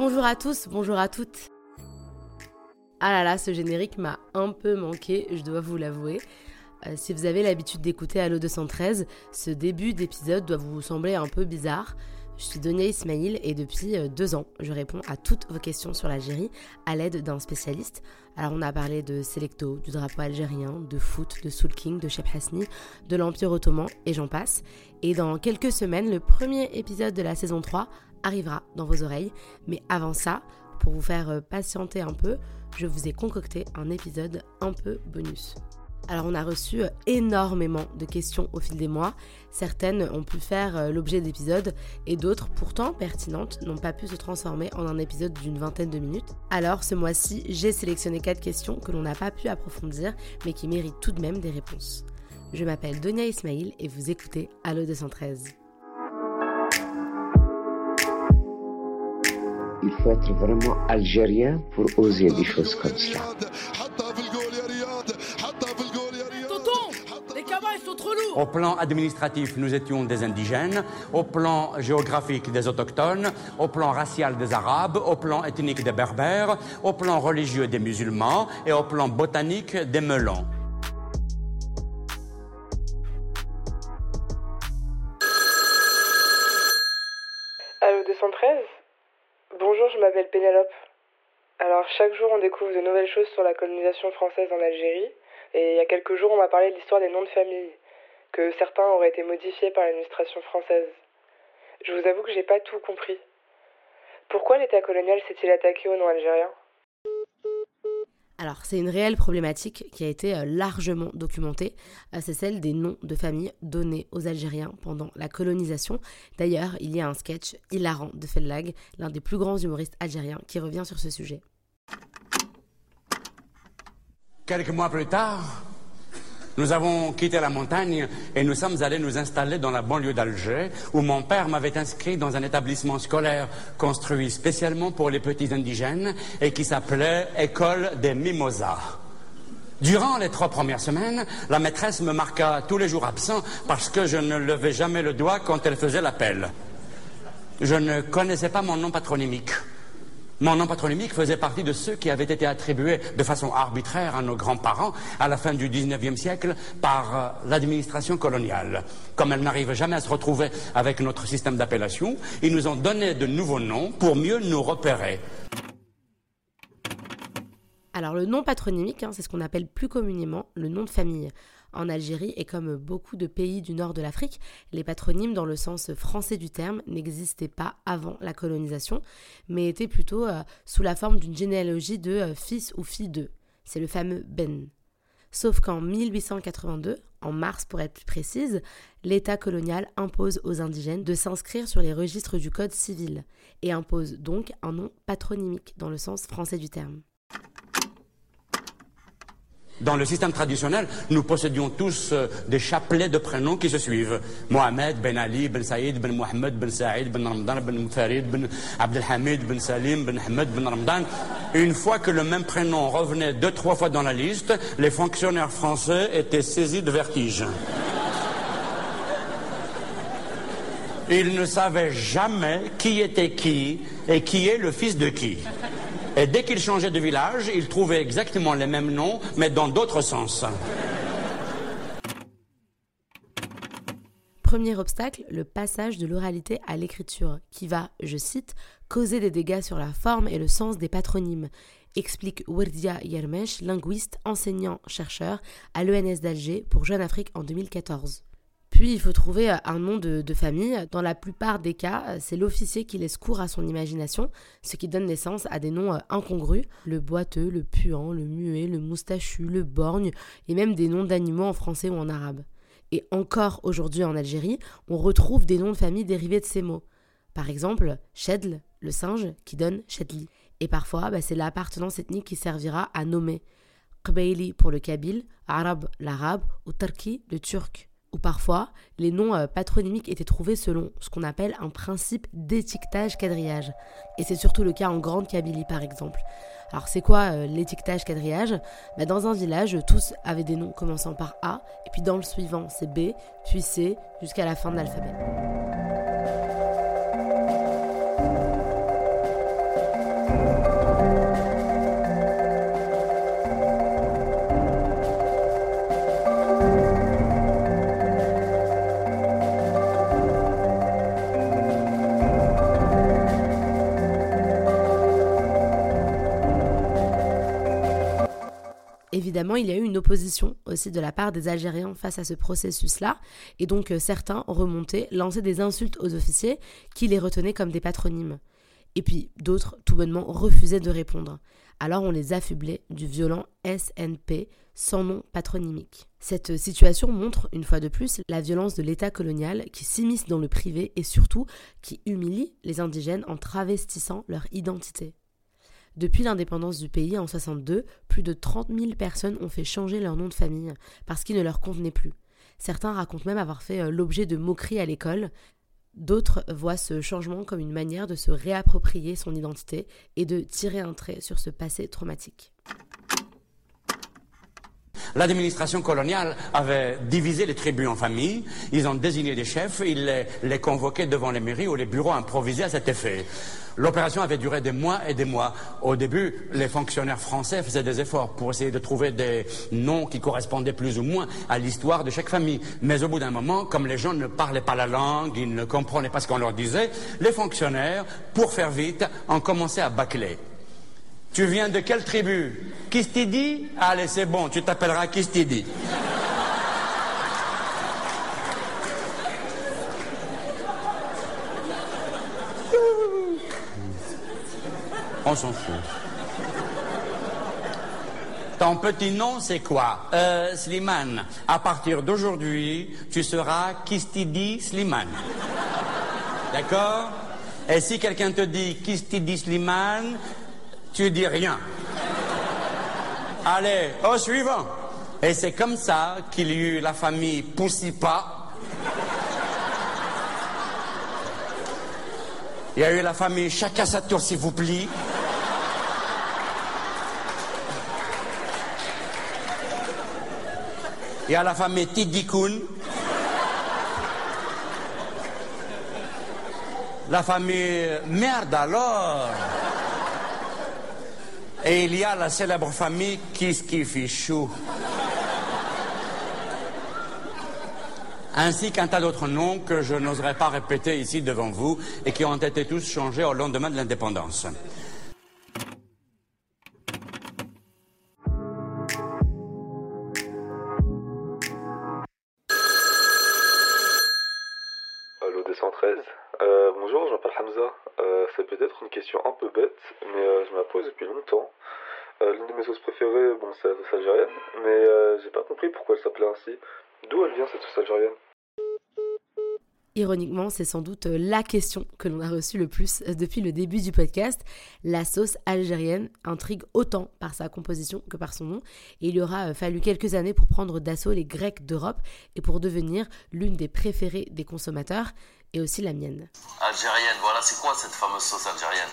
Bonjour à tous, bonjour à toutes. Ah là là, ce générique m'a un peu manqué, je dois vous l'avouer. Euh, si vous avez l'habitude d'écouter Allo 213, ce début d'épisode doit vous sembler un peu bizarre. Je suis Donia Ismail et depuis euh, deux ans, je réponds à toutes vos questions sur l'Algérie à l'aide d'un spécialiste. Alors on a parlé de Selecto, du drapeau algérien, de foot, de Soul King, de Cheb Hasni, de l'Empire ottoman et j'en passe. Et dans quelques semaines, le premier épisode de la saison 3 arrivera dans vos oreilles. Mais avant ça, pour vous faire euh, patienter un peu, je vous ai concocté un épisode un peu bonus. Alors on a reçu euh, énormément de questions au fil des mois. Certaines ont pu faire euh, l'objet d'épisodes et d'autres, pourtant pertinentes, n'ont pas pu se transformer en un épisode d'une vingtaine de minutes. Alors ce mois-ci, j'ai sélectionné quatre questions que l'on n'a pas pu approfondir mais qui méritent tout de même des réponses. Je m'appelle Donia Ismail et vous écoutez Allo 213. Il faut être vraiment algérien pour oser des choses comme ça. Au plan administratif, nous étions des indigènes. Au plan géographique, des autochtones. Au plan racial, des arabes. Au plan ethnique, des berbères. Au plan religieux, des musulmans. Et au plan botanique, des melons. Chaque jour, on découvre de nouvelles choses sur la colonisation française en Algérie. Et il y a quelques jours, on m'a parlé de l'histoire des noms de famille, que certains auraient été modifiés par l'administration française. Je vous avoue que j'ai pas tout compris. Pourquoi l'État colonial s'est-il attaqué aux noms algériens? Alors, c'est une réelle problématique qui a été euh, largement documentée. Euh, C'est celle des noms de famille donnés aux Algériens pendant la colonisation. D'ailleurs, il y a un sketch hilarant de Fellag, l'un des plus grands humoristes algériens, qui revient sur ce sujet. Quelques mois plus tard, nous avons quitté la montagne et nous sommes allés nous installer dans la banlieue d'Alger, où mon père m'avait inscrit dans un établissement scolaire construit spécialement pour les petits indigènes et qui s'appelait École des Mimosas. Durant les trois premières semaines, la maîtresse me marqua tous les jours absent parce que je ne levais jamais le doigt quand elle faisait l'appel. Je ne connaissais pas mon nom patronymique. Mon nom patronymique faisait partie de ceux qui avaient été attribués de façon arbitraire à nos grands-parents à la fin du 19e siècle par euh, l'administration coloniale. Comme elle n'arrive jamais à se retrouver avec notre système d'appellation, ils nous ont donné de nouveaux noms pour mieux nous repérer. Alors le nom patronymique, hein, c'est ce qu'on appelle plus communément le nom de famille. En Algérie et comme beaucoup de pays du nord de l'Afrique, les patronymes dans le sens français du terme n'existaient pas avant la colonisation, mais étaient plutôt euh, sous la forme d'une généalogie de euh, fils ou fille de. C'est le fameux Ben. Sauf qu'en 1882, en mars pour être plus précise, l'État colonial impose aux indigènes de s'inscrire sur les registres du Code civil et impose donc un nom patronymique dans le sens français du terme. Dans le système traditionnel, nous possédions tous euh, des chapelets de prénoms qui se suivent. Mohamed, Ben Ali, Ben Saïd, Ben Mohamed, Ben Saïd, Ben Ramadan, Ben Farid, Ben Abdelhamid, Ben Salim, Ben Ahmed, Ben Ramadan. Une fois que le même prénom revenait deux, trois fois dans la liste, les fonctionnaires français étaient saisis de vertige. Ils ne savaient jamais qui était qui et qui est le fils de qui. Et dès qu'ils changeaient de village, ils trouvaient exactement les mêmes noms, mais dans d'autres sens. Premier obstacle, le passage de l'oralité à l'écriture, qui va, je cite, causer des dégâts sur la forme et le sens des patronymes, explique Werdia Yermesh, linguiste, enseignant, chercheur à l'ENS d'Alger pour Jeune Afrique en 2014. Puis il faut trouver un nom de, famille. Dans la plupart des cas, c'est l'officier qui laisse cours à son imagination, ce qui donne naissance à des noms euh, incongrus. Le boiteux, le puant, le muet, le moustachu, le borgne, et même des noms d'animaux en français ou en arabe. Et encore aujourd'hui en Algérie, on retrouve des noms de famille dérivés de ces mots. Par exemple, Chedl, le singe, qui donne Chedli. Et parfois, bah, c'est l'appartenance ethnique qui servira à nommer. Qbaili pour le kabyle, Arab l'arabe, ou Turki le turc ou parfois les noms euh, patronymiques étaient trouvés selon ce qu'on appelle un principe d'étiquetage-quadrillage. Et c'est surtout le cas en Grande Kabylie par exemple. Alors c'est quoi euh, l'étiquetage-quadrillage bah, Dans un village, tous avaient des noms commençant par A, et puis dans le suivant c'est B, puis C, jusqu'à la fin de l'alphabet. Évidemment, il y a eu une opposition aussi de la part des Algériens face à ce processus-là, et donc euh, certains remontaient, lançaient des insultes aux officiers qui les retenaient comme des patronymes. Et puis d'autres, tout bonnement, refusaient de répondre. Alors on les affublait du violent SNP sans nom patronymique. Cette situation montre, une fois de plus, la violence de l'État colonial qui s'immisce dans le privé et surtout qui humilie les indigènes en travestissant leur identité. Depuis l'indépendance du pays en 62, plus de 30 000 personnes ont fait changer leur nom de famille parce qu'il ne leur convenait plus. Certains racontent même avoir fait euh, l'objet de moqueries à l'école. D'autres voient ce changement comme une manière de se réapproprier son identité et de tirer un trait sur ce passé traumatique. L'administration coloniale avait divisé les tribus en familles, ils ont désigné des chefs, ils les, les convoquaient devant les mairies ou les bureaux improvisés à cet effet. L'opération avait duré des mois et des mois. Au début, les fonctionnaires français faisaient des efforts pour essayer de trouver des noms qui correspondaient plus ou moins à l'histoire de chaque famille. Mais au bout d'un moment, comme les gens ne parlaient pas la langue, ils ne comprenaient pas ce qu'on leur disait, les fonctionnaires, pour faire vite, ont commencé à bâcler. Tu viens de quelle tribu? Kistidi? Allez, c'est bon, tu t'appelleras Kistidi. On s'en fout. Ton petit nom, c'est quoi? Euh, Slimane. À partir d'aujourd'hui, tu seras Kistidi Slimane. D'accord? Et si quelqu'un te dit Kistidi Slimane, tu dis rien. Allez, au suivant. Et c'est comme ça qu'il y eut la famille Poussipa. Il y a eu la famille Chacun sa tour, s'il vous plaît. Il y a la famille Tidikoun. La famille Merde alors. Et il y a la célèbre famille Kiskifichou. Ainsi qu'un tas d'autres noms que je n'oserais pas répéter ici devant vous et qui ont été tous changés au lendemain de l'indépendance. 213 euh, Bonjour, je m'appelle Hamza. Euh, c'est peut-être une question un peu bête, mais euh, je me la pose depuis longtemps. L'une de mes sauces préférées, bon, c'est la sauce algérienne, mais j'ai pas compris pourquoi elle s'appelait ainsi. D'où elle vient cette sauce algérienne? Ironiquement, c'est sans doute la question que l'on a reçue le plus depuis le début du podcast. La sauce algérienne intrigue autant par sa composition que par son nom, et il aura fallu quelques années pour prendre d'assaut les Grecs d'Europe et pour devenir l'une des préférées des consommateurs, et aussi la mienne. Algérienne, voilà, c'est quoi cette fameuse sauce algérienne?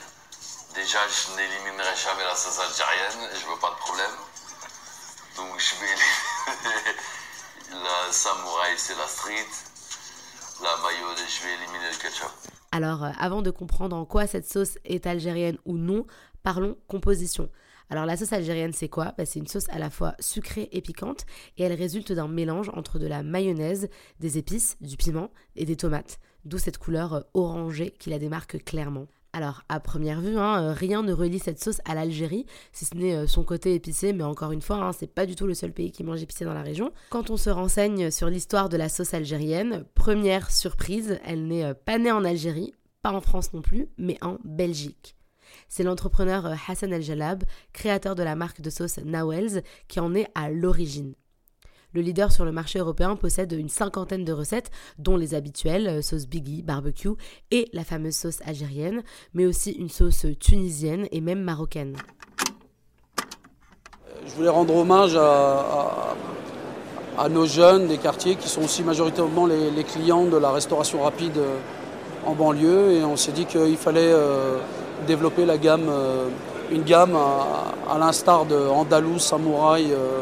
Déjà, je n'éliminerai jamais la sauce algérienne, je veux pas de problème. Donc je vais... la samouraï, c'est la street. La mayonnaise, je vais éliminer le ketchup. Alors, euh, avant de comprendre en quoi cette sauce est algérienne ou non, parlons composition. Alors la sauce algérienne, c'est quoi? Bah, C'est une sauce à la fois sucrée et piquante, et elle résulte d'un mélange entre de la mayonnaise, des épices, du piment et des tomates, d'où cette couleur euh, orangée qui la démarque clairement. Alors, à première vue, hein, euh, rien ne relie cette sauce à l'Algérie, si ce n'est euh, son côté épicé, mais encore une fois, hein, c'est pas du tout le seul pays qui mange épicé dans la région. Quand on se renseigne sur l'histoire de la sauce algérienne, première surprise, elle n'est pas née en Algérie, pas en France non plus, mais en Belgique. C'est l'entrepreneur Hassan El Jalab, créateur de la marque de sauce Nawels, qui en est à l'origine. Le leader sur le marché européen possède une cinquantaine de recettes, dont les habituelles, euh, sauce Biggie, barbecue et la fameuse sauce algérienne, mais aussi une sauce tunisienne et même marocaine. Je voulais rendre hommage à, nos jeunes des quartiers qui sont aussi majoritairement les, clients de la restauration rapide euh, en banlieue et on s'est dit qu'il fallait euh, développer la gamme, euh, une gamme à, l'instar de Andalous, Samouraï, euh,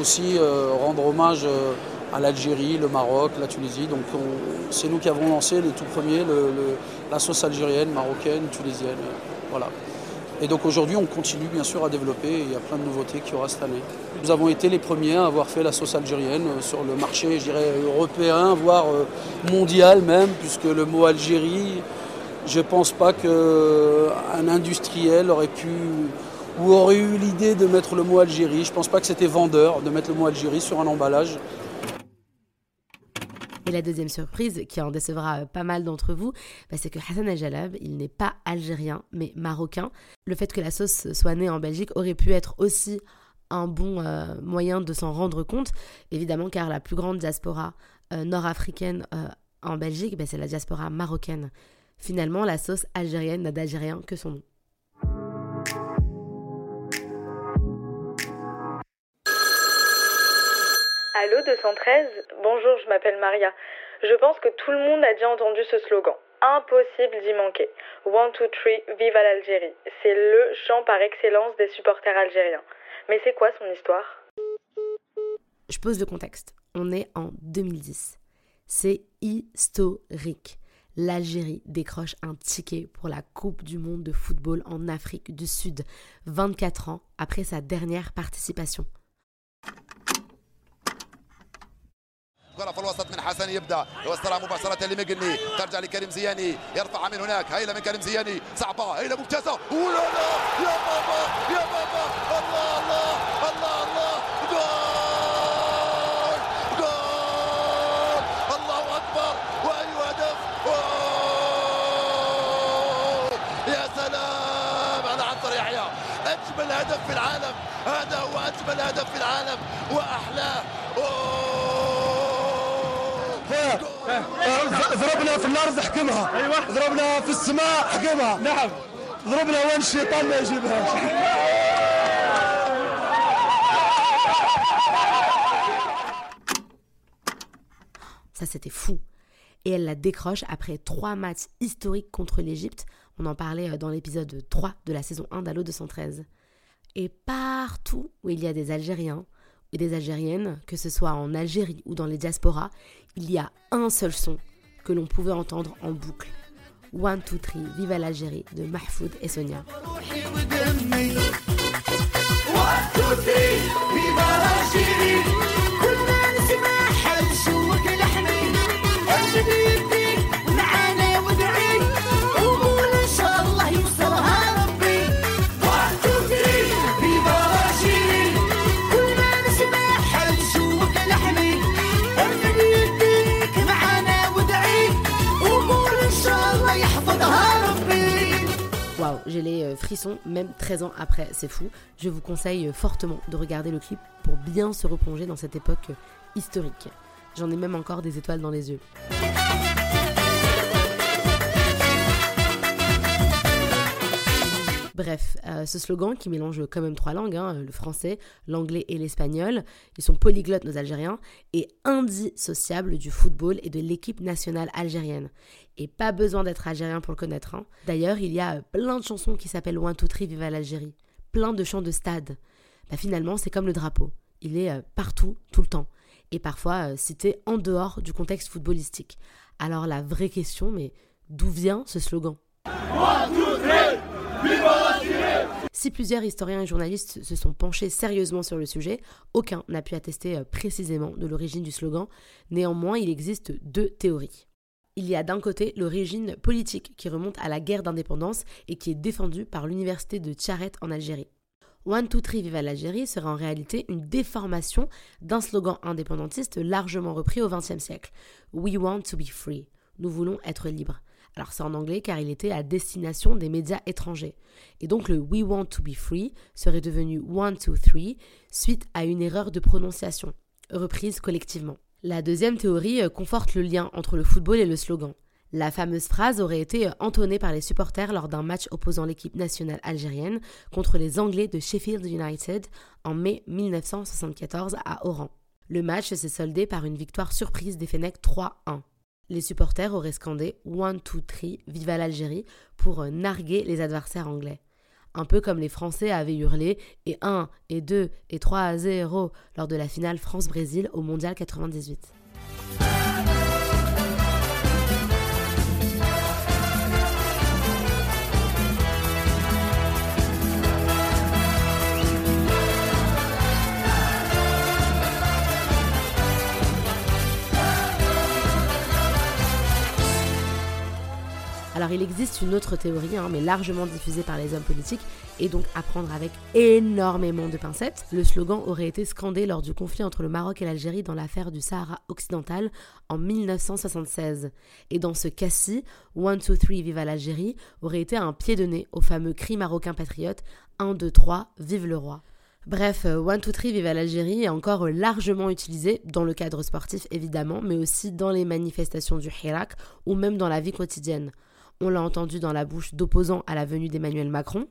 aussi euh, rendre hommage euh, à l'Algérie, le Maroc, la Tunisie. Donc on- c'est nous qui avons lancé les tout premiers, le- le- la sauce algérienne, marocaine, tunisienne. voilà. Et donc aujourd'hui, on continue bien sûr à développer et il y a plein de nouveautés qui aura cette année. Nous avons été les premiers à avoir fait la sauce algérienne euh, sur le marché, européen, voire mondial même, puisque le mot Algérie, je ne pense pas qu'un industriel aurait pu ou auraient eu l'idée de mettre le mot Algérie. Je pense pas que c'était vendeur de mettre le mot Algérie sur un emballage. Et la deuxième surprise, qui en décevra pas mal d'entre vous, bah, c'est que Hassan al il n'est pas algérien, mais marocain. Le fait que la sauce soit née en Belgique aurait pu être aussi un bon euh, moyen de s'en rendre compte, évidemment car la plus grande diaspora euh, nord-africaine euh, en Belgique, bah, c'est la diaspora marocaine. Finalement, la sauce algérienne n'a d'algérien que son nom. Allô 213 Bonjour, je m'appelle Maria. Je pense que tout le monde a déjà entendu ce slogan. Impossible d'y manquer. One, two, three, vive l'Algérie. C'est le chant par excellence des supporters algériens. Mais c'est quoi son histoire? Je pose le contexte. On est en 2010. C'est historique. L'Algérie décroche un ticket pour la Coupe du monde de football en Afrique du Sud, 24 ans après sa dernière participation. في الوسط من حسن يبدأ. يوصلها مباشرة لمقني ترجع لكريم زياني. يرفعها من هناك. هيلة من كريم زياني. صعبة. هيلة ممتازة. ولا لا. يا بابا. يا بابا. الله الله. الله الله. جول. جول. الله أكبر. وأي هدف. يا سلام على عنتر يحيى. أجمل هدف في العالم. هذا هو أجمل هدف في العالم. وأحلاه ضربنا في الارض حكمها ايوه ضربنا في السماء حكمها نعم ضربنا وين الشيطان ما يجيبها Ça, c'était fou. Et elle la décroche après trois matchs historiques contre l'Égypte. On en parlait euh, dans l'épisode 3 de la saison 1 d'Allo 213. Et partout où il y a des Algériens et des Algériennes, que ce soit en Algérie ou dans les diasporas, il y a un seul son que l'on pouvait entendre en boucle. One, two, three, vive l'Algérie de Mahfoud et Sonia. Frissons même 13 ans après, c'est fou. Je vous conseille fortement de regarder le clip pour bien se replonger dans cette époque historique. J'en ai même encore des étoiles dans les yeux. Bref, euh, ce slogan qui mélange quand même trois langues, hein, le français, l'anglais et l'espagnol, ils sont polyglottes nos Algériens, est indissociable du football et de l'équipe nationale algérienne. Et pas besoin d'être algérien pour le connaître. hein. D'ailleurs, il y a euh, plein de chansons qui s'appellent One, Two, Three, Viva l'Algérie. Plein de chants de stade. Bah, finalement, c'est comme le drapeau. Il est euh, partout, tout le temps. Et parfois euh, cité en dehors du contexte footballistique. Alors la vraie question, mais d'où vient ce slogan? Si plusieurs historiens et journalistes se sont penchés sérieusement sur le sujet, aucun n'a pu attester euh, précisément de l'origine du slogan. Néanmoins, il existe deux théories. Il y a d'un côté l'origine politique qui remonte à la guerre d'indépendance et qui est défendue par l'université de Tcharet en Algérie. One, two, three, viva l'Algérie serait en réalité une déformation d'un slogan indépendantiste largement repris au XXe siècle. We want to be free. Nous voulons être libres. Alors c'est en anglais car il était à destination des médias étrangers. Et donc le We want to be free serait devenu one, two, three suite à une erreur de prononciation, reprise collectivement. La deuxième théorie euh, conforte le lien entre le football et le slogan. La fameuse phrase aurait été euh, entonnée par les supporters lors d'un match opposant l'équipe nationale algérienne contre les Anglais de Sheffield United en mai 1974 à Oran. Le match s'est soldé par une victoire surprise des Fennecs 3-1. Les supporters auraient scandé One, two, three, viva l'Algérie pour euh, narguer les adversaires anglais. Un peu comme les Français avaient hurlé et 1 et 2 et 3 à 0 lors de la finale France-Brésil au Mondial 98. Alors il existe une autre théorie, hein, mais largement diffusée par les hommes politiques, et donc à prendre avec énormément de pincettes. Le slogan aurait été scandé lors du conflit entre le Maroc et l'Algérie dans l'affaire du Sahara occidental en 1976. Et dans ce cas-ci, 1, 2, 3, vive l'Algérie aurait été un pied de nez au fameux cri marocain patriote 1, 2, 3, vive le roi. Bref, euh, One, Two, Three, Vive l'Algérie est encore largement utilisé dans le cadre sportif évidemment, mais aussi dans les manifestations du Hirak ou même dans la vie quotidienne. On l'a entendu dans la bouche d'opposants à la venue d'Emmanuel Macron.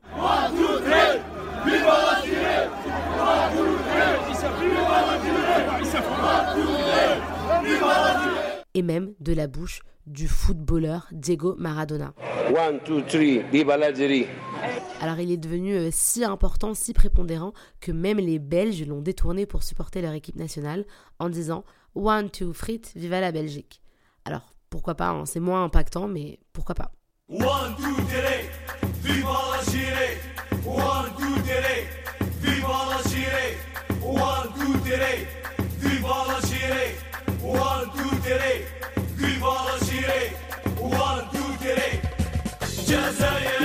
Et même de la bouche du footballeur Diego Maradona. One, two, three, viva l'Algérie. Alors il est devenu euh, si important, si prépondérant que même les Belges l'ont détourné pour supporter leur équipe nationale en disant One, two, frites, viva la Belgique. Alors pourquoi pas, hein, c'est moins impactant, mais pourquoi pas. One, two, three, viva viva l'Algérie. One, two, three, viva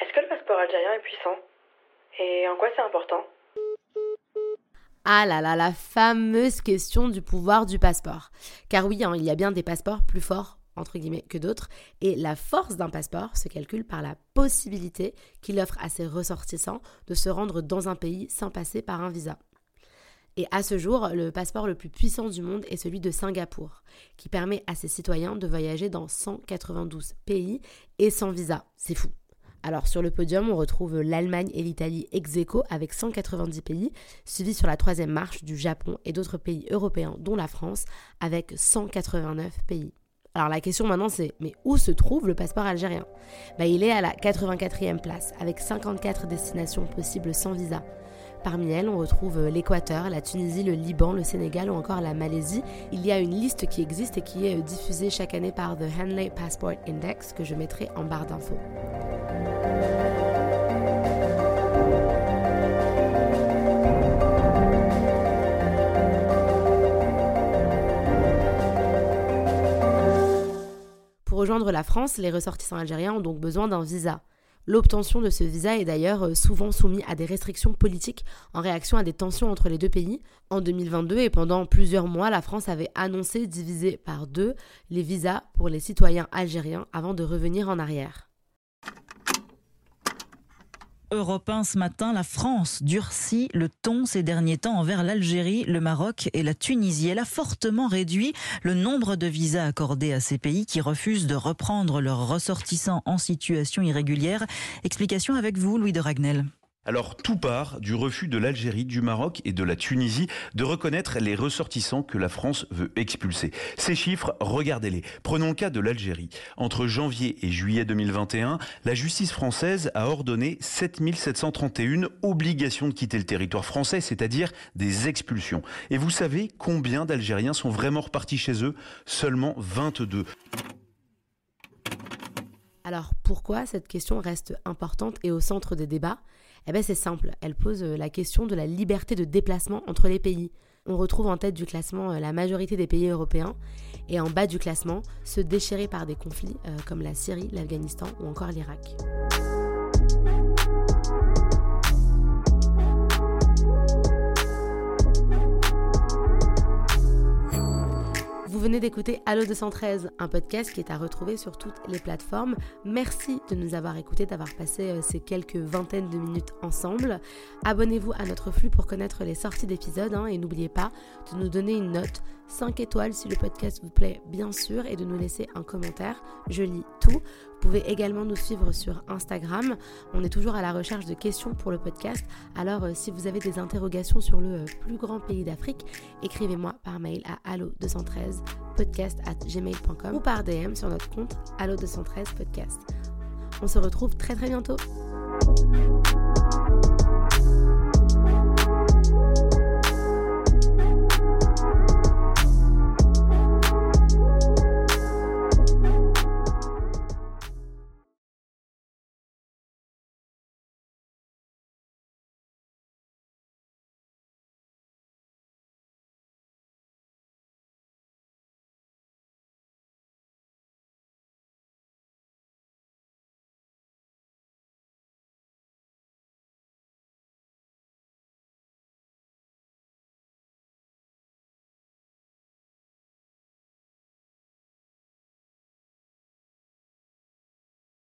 Est-ce que le passeport algérien est puissant Et en quoi c'est important Ah là là, la fameuse question du pouvoir du passeport. Car oui, hein, il y a bien des passeports plus forts, entre guillemets, que d'autres, et la force d'un passeport se calcule par la possibilité qu'il offre à ses ressortissants de se rendre dans un pays sans passer par un visa. Et à ce jour, le passeport le plus puissant du monde est celui de Singapour, qui permet à ses citoyens de voyager dans 192 pays et sans visa. C'est fou. Alors sur le podium, on retrouve l'Allemagne et l'Italie ex avec 190 pays, suivi sur la troisième marche du Japon et d'autres pays européens, dont la France, avec 189 pays. Alors la question maintenant c'est, mais où se trouve le passeport algérien? Bah, Il est à la 84e place, avec 54 destinations possibles sans visa. Parmi elles, on retrouve l'Équateur, la Tunisie, le Liban, le Sénégal ou encore la Malaisie. Il y a une liste qui existe et qui est diffusée chaque année par The Henley Passport Index que je mettrai en barre d'infos. Pour rejoindre la France, les ressortissants algériens ont donc besoin d'un visa. L'obtention de ce visa est d'ailleurs euh, souvent soumise à des restrictions politiques en réaction à des tensions entre les deux pays. En 2022 et pendant plusieurs mois, la France avait annoncé diviser par deux les visas pour les citoyens algériens avant de revenir en arrière. Europe 1 ce matin, la France durcit le ton ces derniers temps envers l'Algérie, le Maroc et la Tunisie. Elle a fortement réduit le nombre de visas accordés à ces pays qui refusent de reprendre leurs ressortissants en situation irrégulière. Explication avec vous, Louis de Ragnel. Alors tout part du refus de l'Algérie, du Maroc et de la Tunisie de reconnaître les ressortissants que la France veut expulser. Ces chiffres, regardez-les. Prenons le cas de l'Algérie. Entre janvier et juillet 2021, la justice française a ordonné 7731 obligations de quitter le territoire français, c'est-à-dire des expulsions. Et vous savez combien d'Algériens sont vraiment repartis chez eux? Seulement 22. Alors pourquoi cette question reste importante et au centre des débats? Eh bien c'est simple, elle pose la question de la liberté de déplacement entre les pays. On retrouve en tête du classement la majorité des pays européens et en bas du classement ceux déchirés par des conflits euh, comme la Syrie, l'Afghanistan ou encore l'Irak. Vous venez d'écouter Allo 213, un podcast qui est à retrouver sur toutes les plateformes. Merci de nous avoir écoutés, d'avoir passé euh, ces quelques vingtaines de minutes ensemble. Abonnez-vous à notre flux pour connaître les sorties d'épisodes hein, et n'oubliez pas de nous donner une note 5 étoiles si le podcast vous plaît, bien sûr, et de nous laisser un commentaire. Je lis tout. Vous pouvez également nous suivre sur Instagram. On est toujours à la recherche de questions pour le podcast. Alors, euh, si vous avez des interrogations sur le euh, plus grand pays d'Afrique, écrivez-moi par mail à allo213 podcast ou par DM sur notre compte allo213 podcast. On se retrouve très très bientôt.